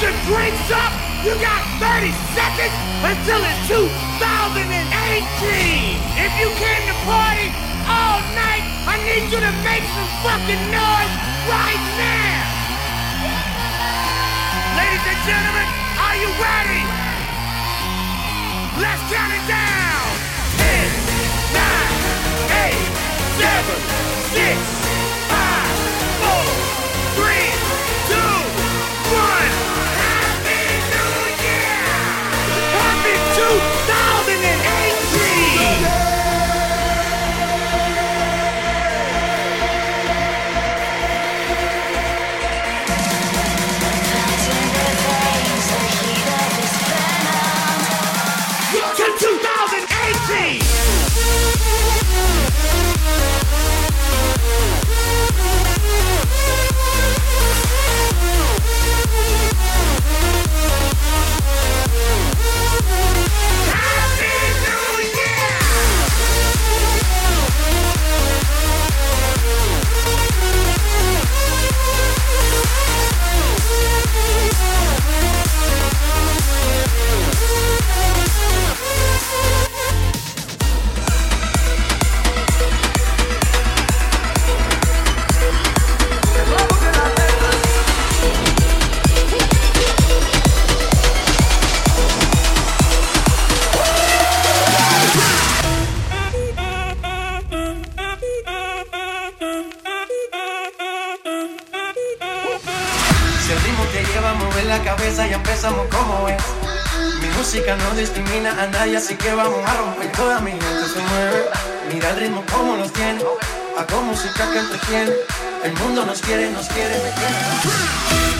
your drinks up. You got 30 seconds until it's 2018. If you came to party all night, I need you to make some fucking noise right now. Ladies and gentlemen, are you ready? Let's count it down. 10, 9, 8, 7, 6, que vamos a romper. Toda mi gente se mueve. Mira el ritmo como nos tiene. Hago música que entretiene. El mundo nos quiere, nos quiere, me quiere.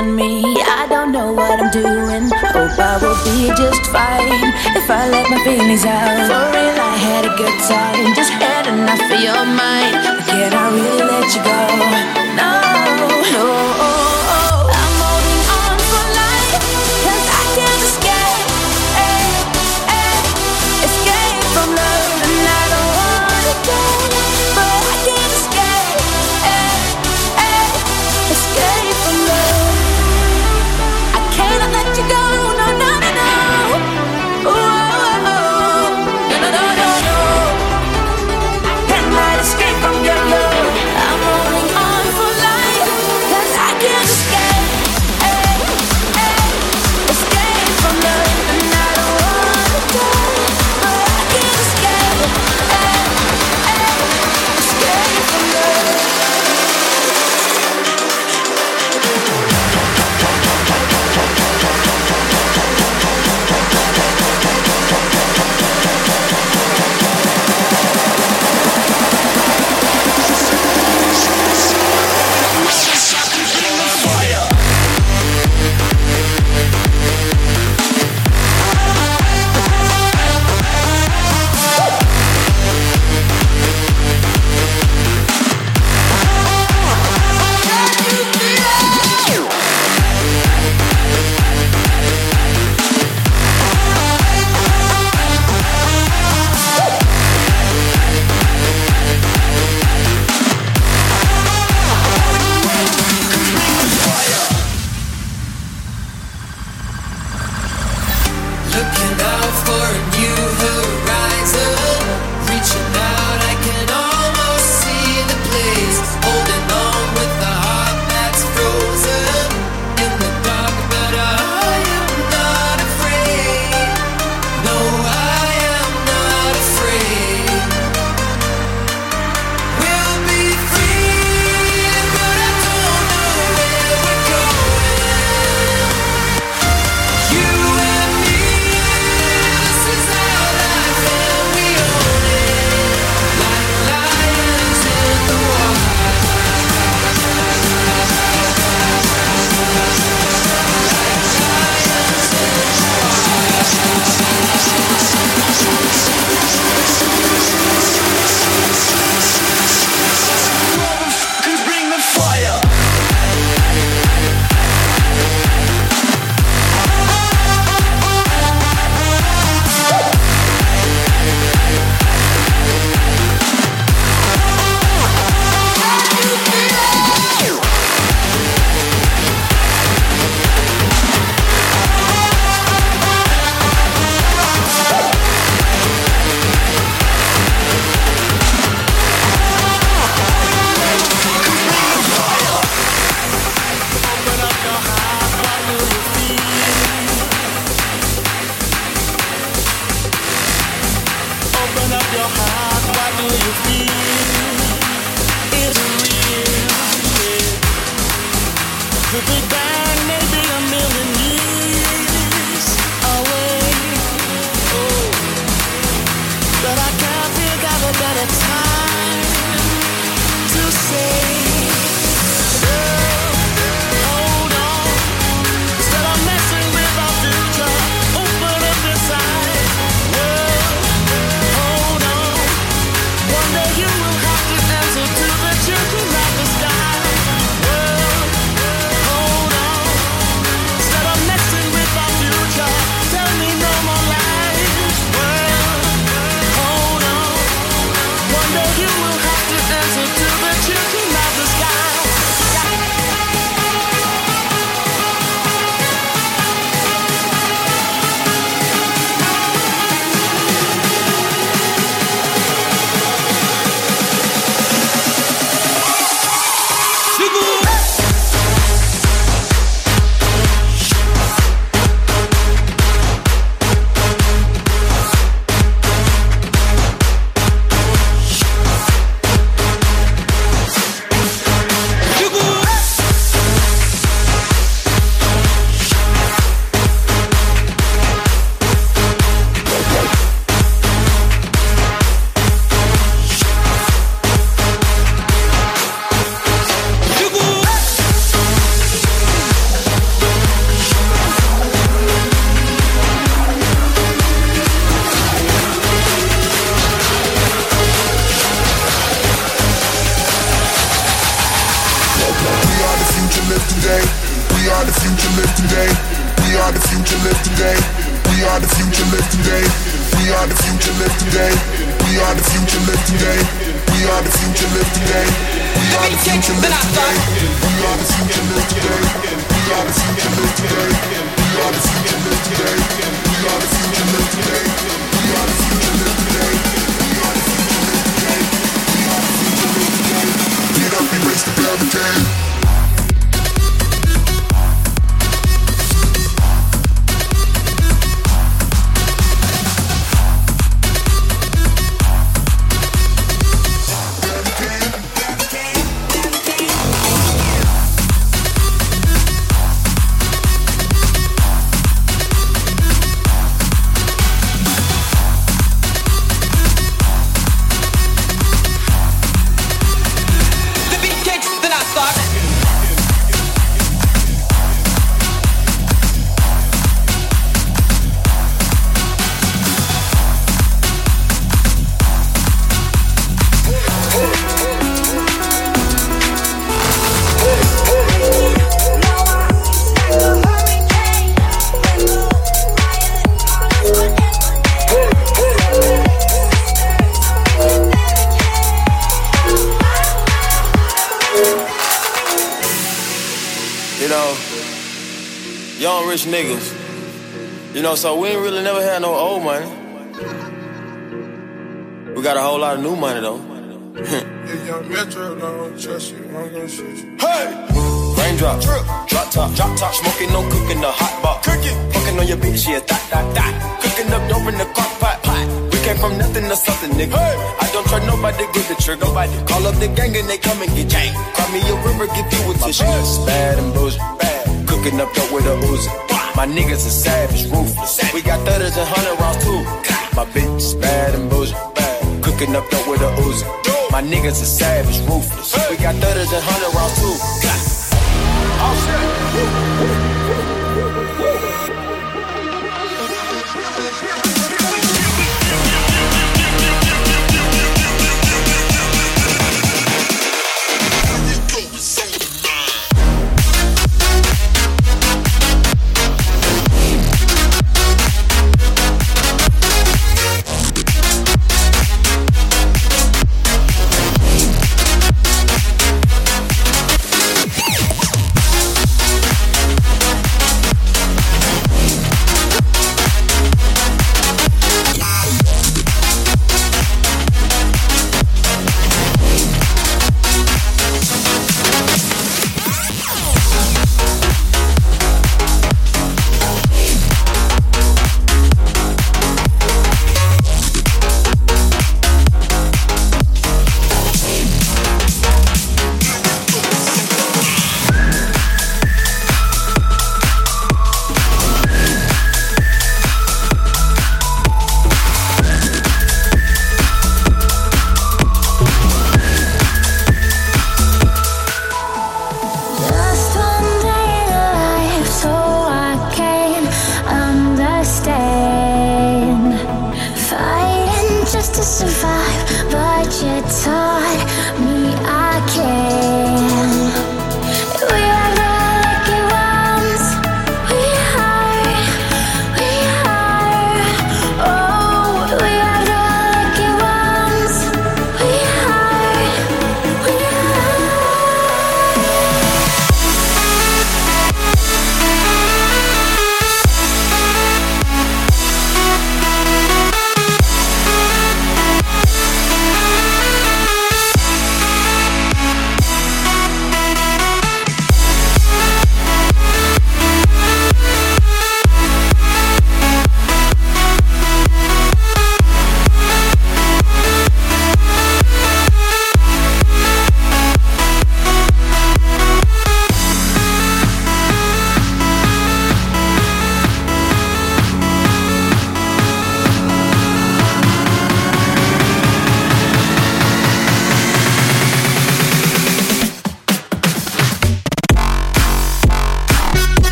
On me. I don't know what I'm doing. Hope I will be just fine if I let my feelings out. For real, I had a good time. Just had enough of your mind. Can I really let you go? No, no. so we ain't My niggas are savage, ruthless. We got thudders and hundred rounds too. My bitch is bad and bougie. Cooking up dope with a Uzi. My niggas are savage, ruthless. We got thudders and hundred rounds too. All set.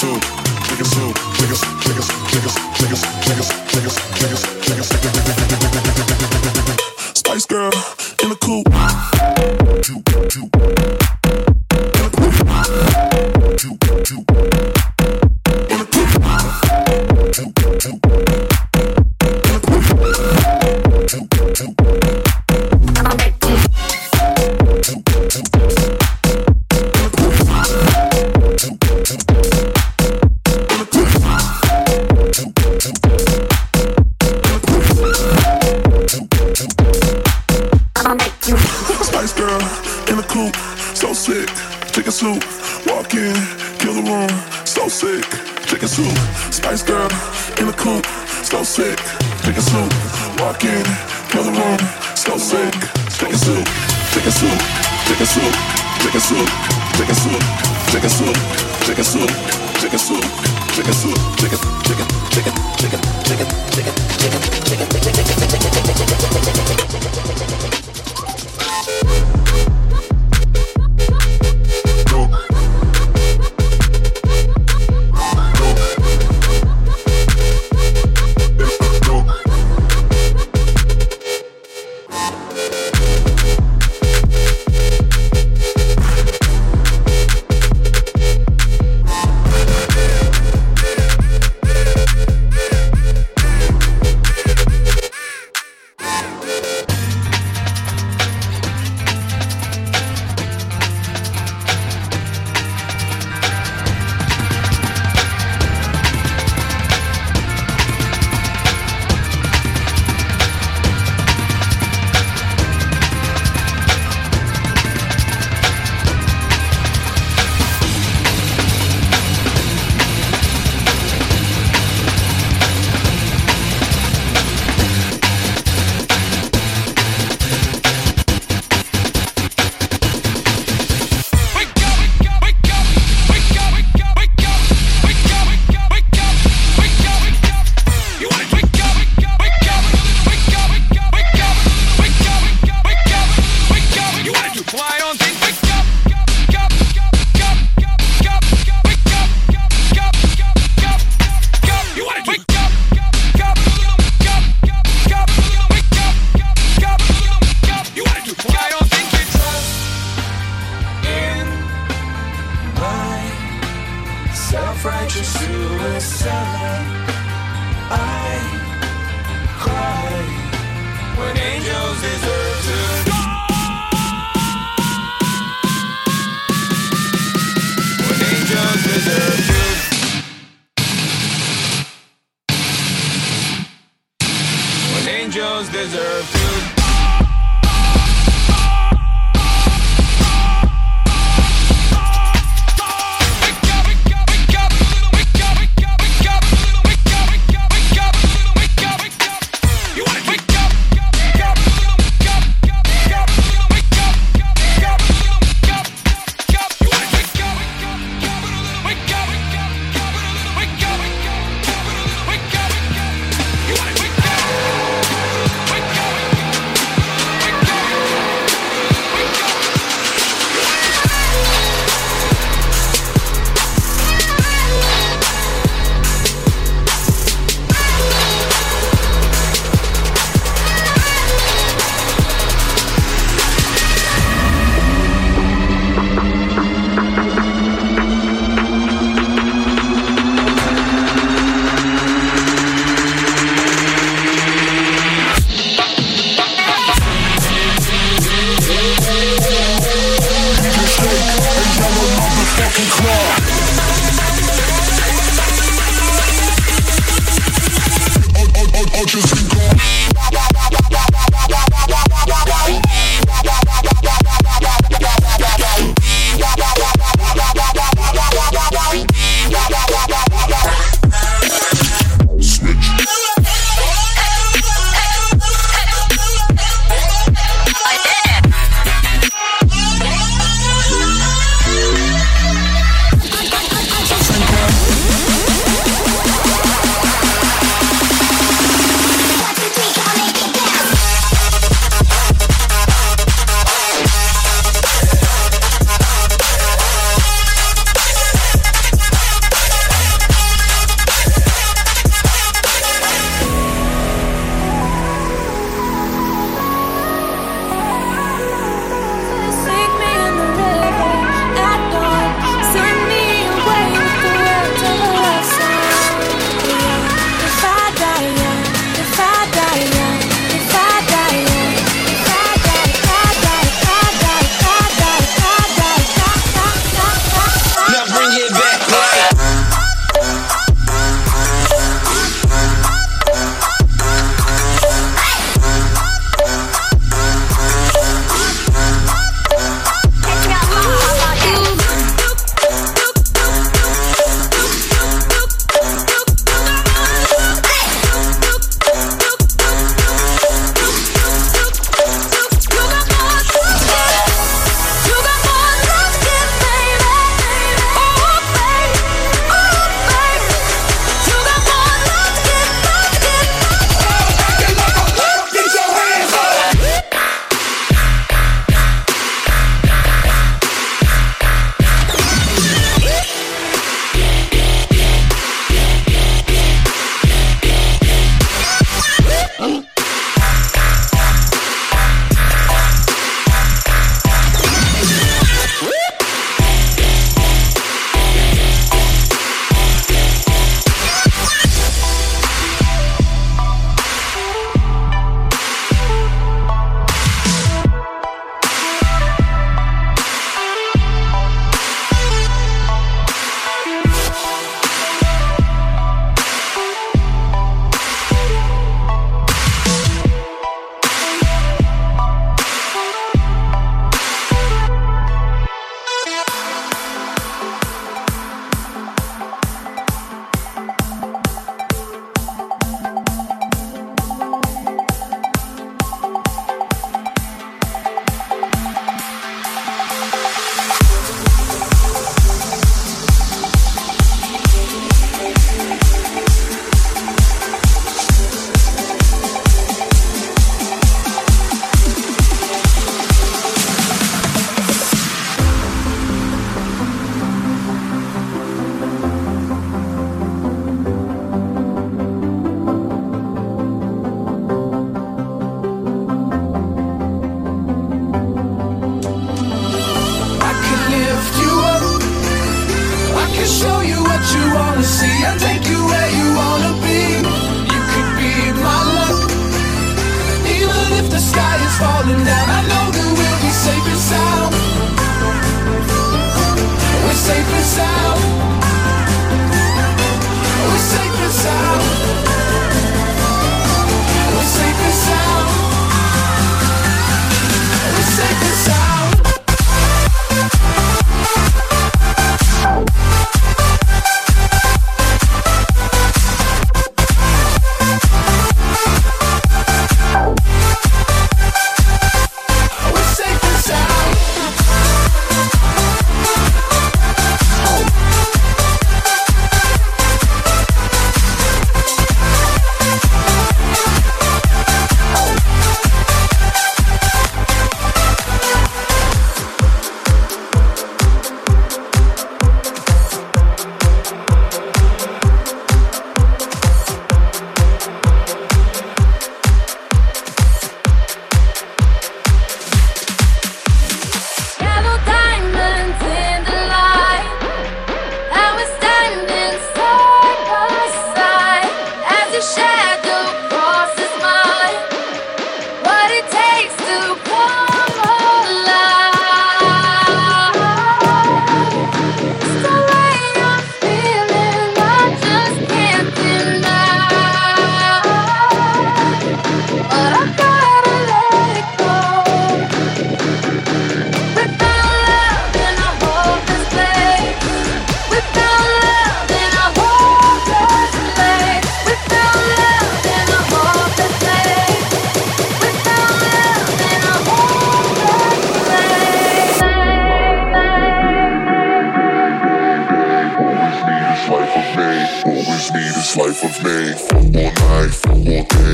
two.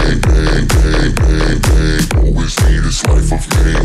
Bang, bang, bang, bang, bang. Always need this life of pain.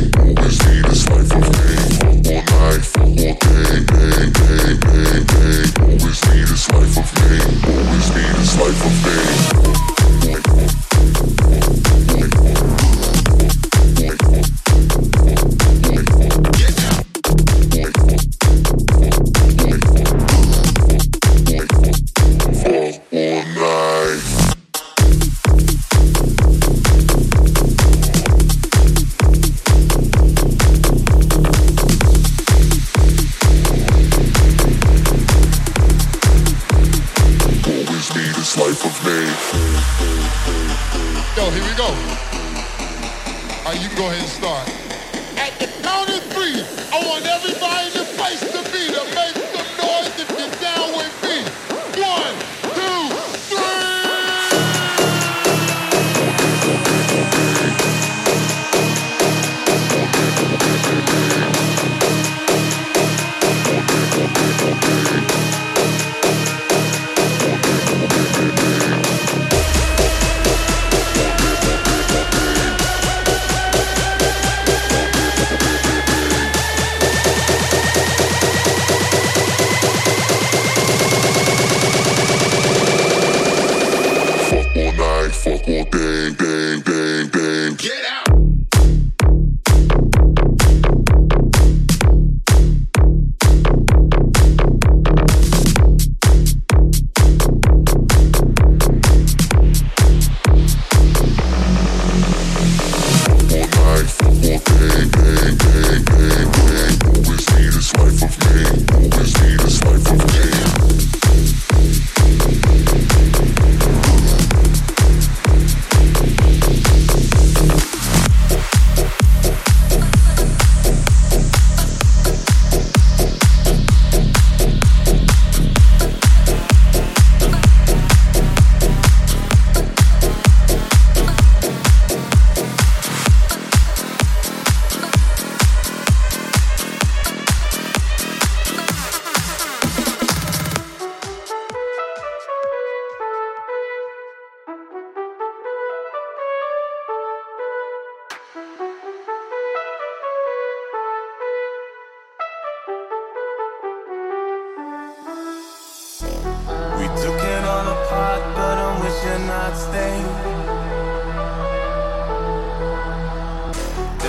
cannot stay.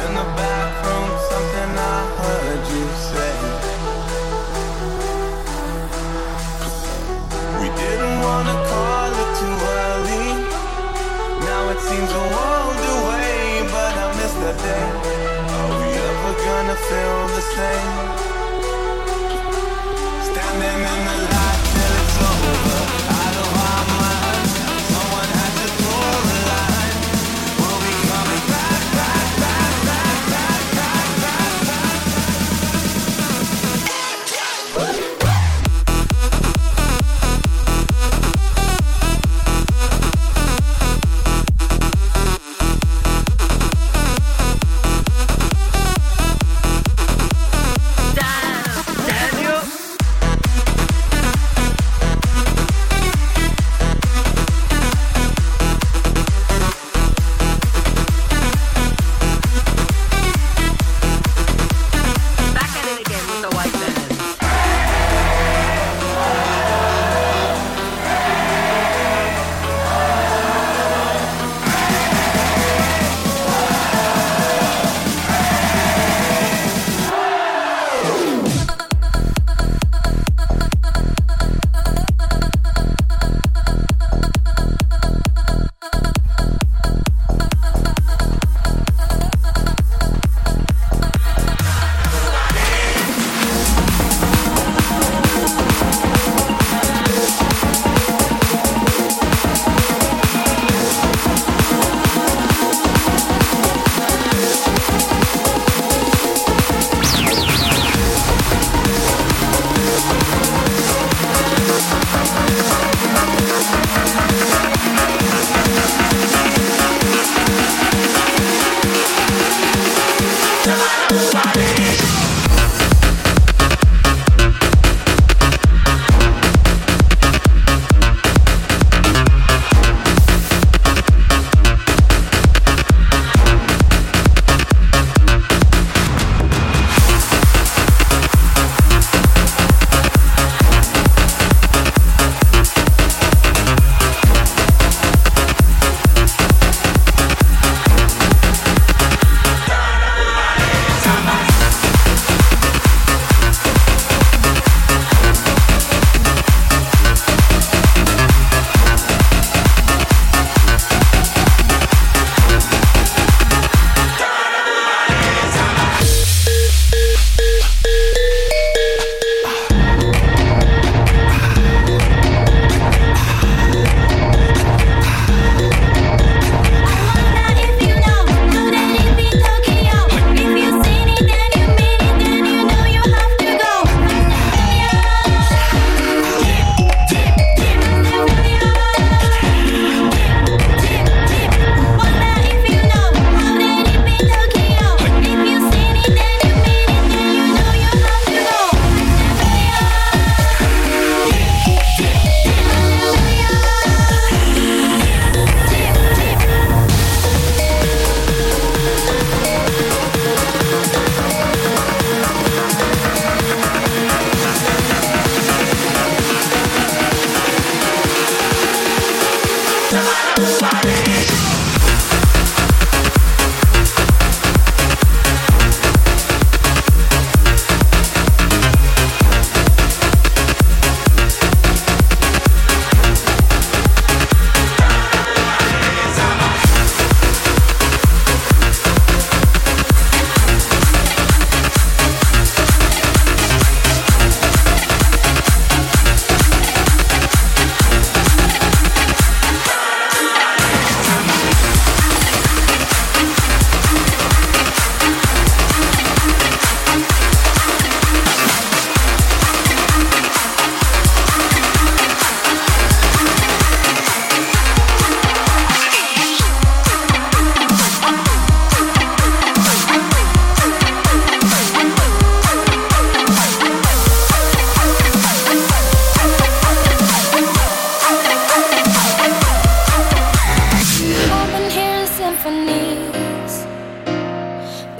In the back room, something I heard you say. We didn't wanna call it too early. Now it seems a world away, but I miss that day. Are we ever gonna feel the same?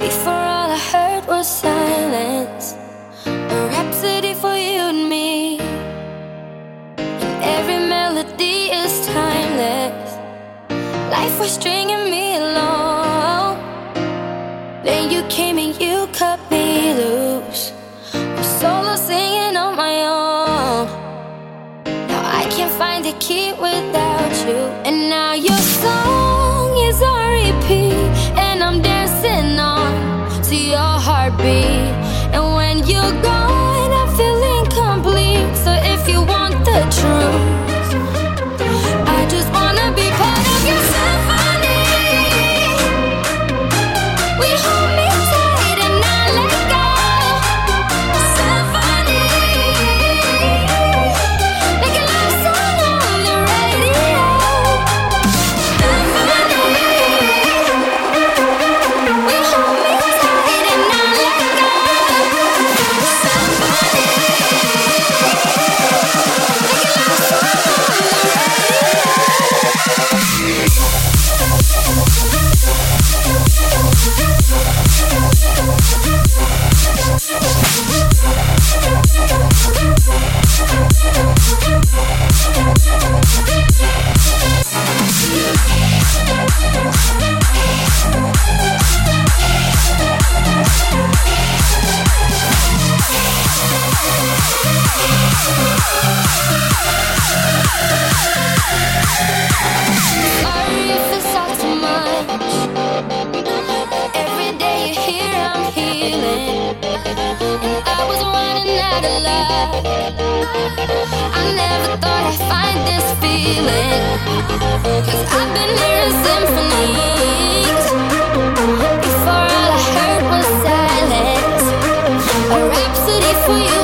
Before all I heard was silence, a rhapsody for you and me. And every melody is timeless. Life was strange. I never thought I'd find this feeling. Cause I've been hearing symphonies. Before all I heard was silence. A rhapsody for you.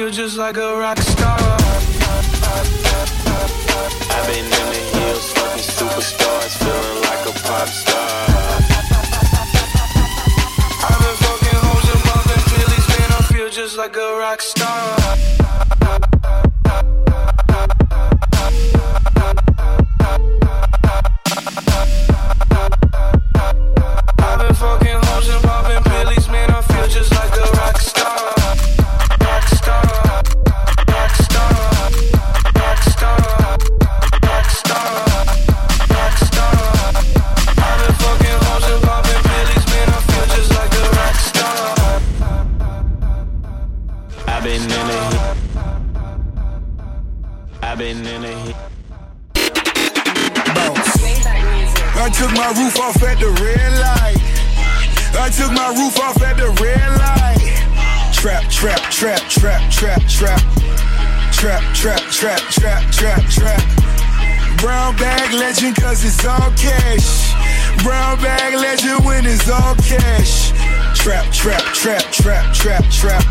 Feel just like a rock trap, trap, trap, trap. Brown bag legend cause it's all cash. Brown bag legend when it's all cash. Trap, trap, trap, trap, trap, trap.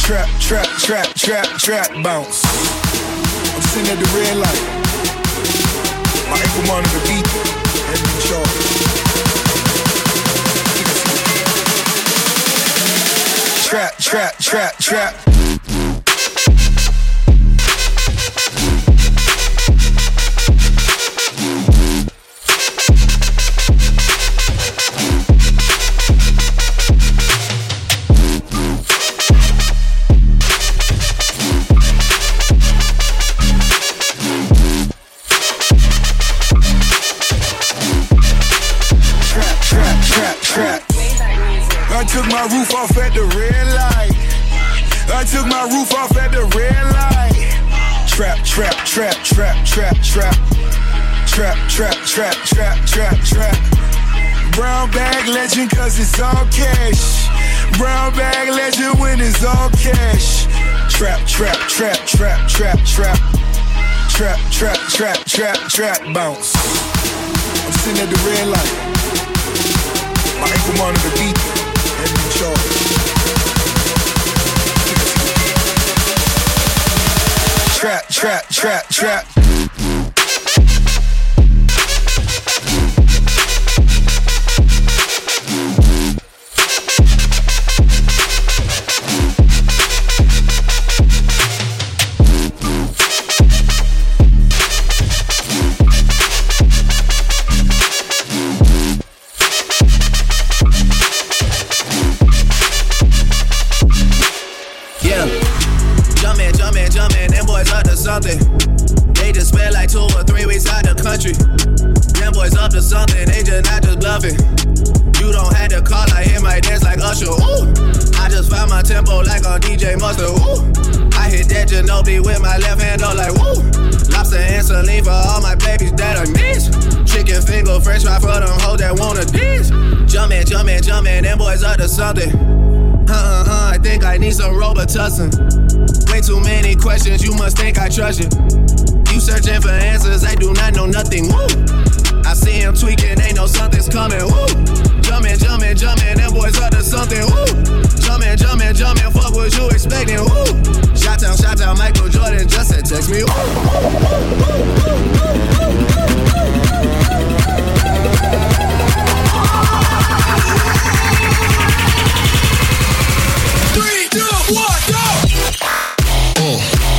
Trap, trap, trap, trap, trap, bounce. I'm sitting at the red light. My ankle monitor beat. Head in charge. Trap, trap, trap, trap. My roof off at the red light. I took my roof off at the red light. Trap, trap, trap, trap, trap, trap. Trap, trap, trap, trap, trap, trap. Brown bag legend cause it's all cash. Brown bag legend when it's all cash. Trap, trap, trap, trap, trap, trap. Trap, trap, trap, trap, trap, bounce. I'm sitting at the red light. My ankle monitor beat. Trap, trap, trap, trap. Bluffing. You don't have to call, I hit my dance like Usher. Ooh. I just found my tempo like on DJ Mustard. Ooh. I hit that Ginobili with my left hand, up like woo. Lobster and saline for all my babies that I miss. Chicken finger, french fry for them hoes that wanna dance. Jumpin', jumpin', jumpin', them boys up to something. Uh uh, I think I need some Robitussin. Way too many questions, you must think I trust you. You searching for answers, I do not know nothing. Woo! See him tweaking, ain't no something's coming. Woo! Jumpin', jumpin', jumpin', them boys up to something. Woo! Jumpin', jumpin', jumpin', fuck what you expecting. Woo! Shot down, shot down, Michael Jordan just said text me. Three, two, one, go! Uh,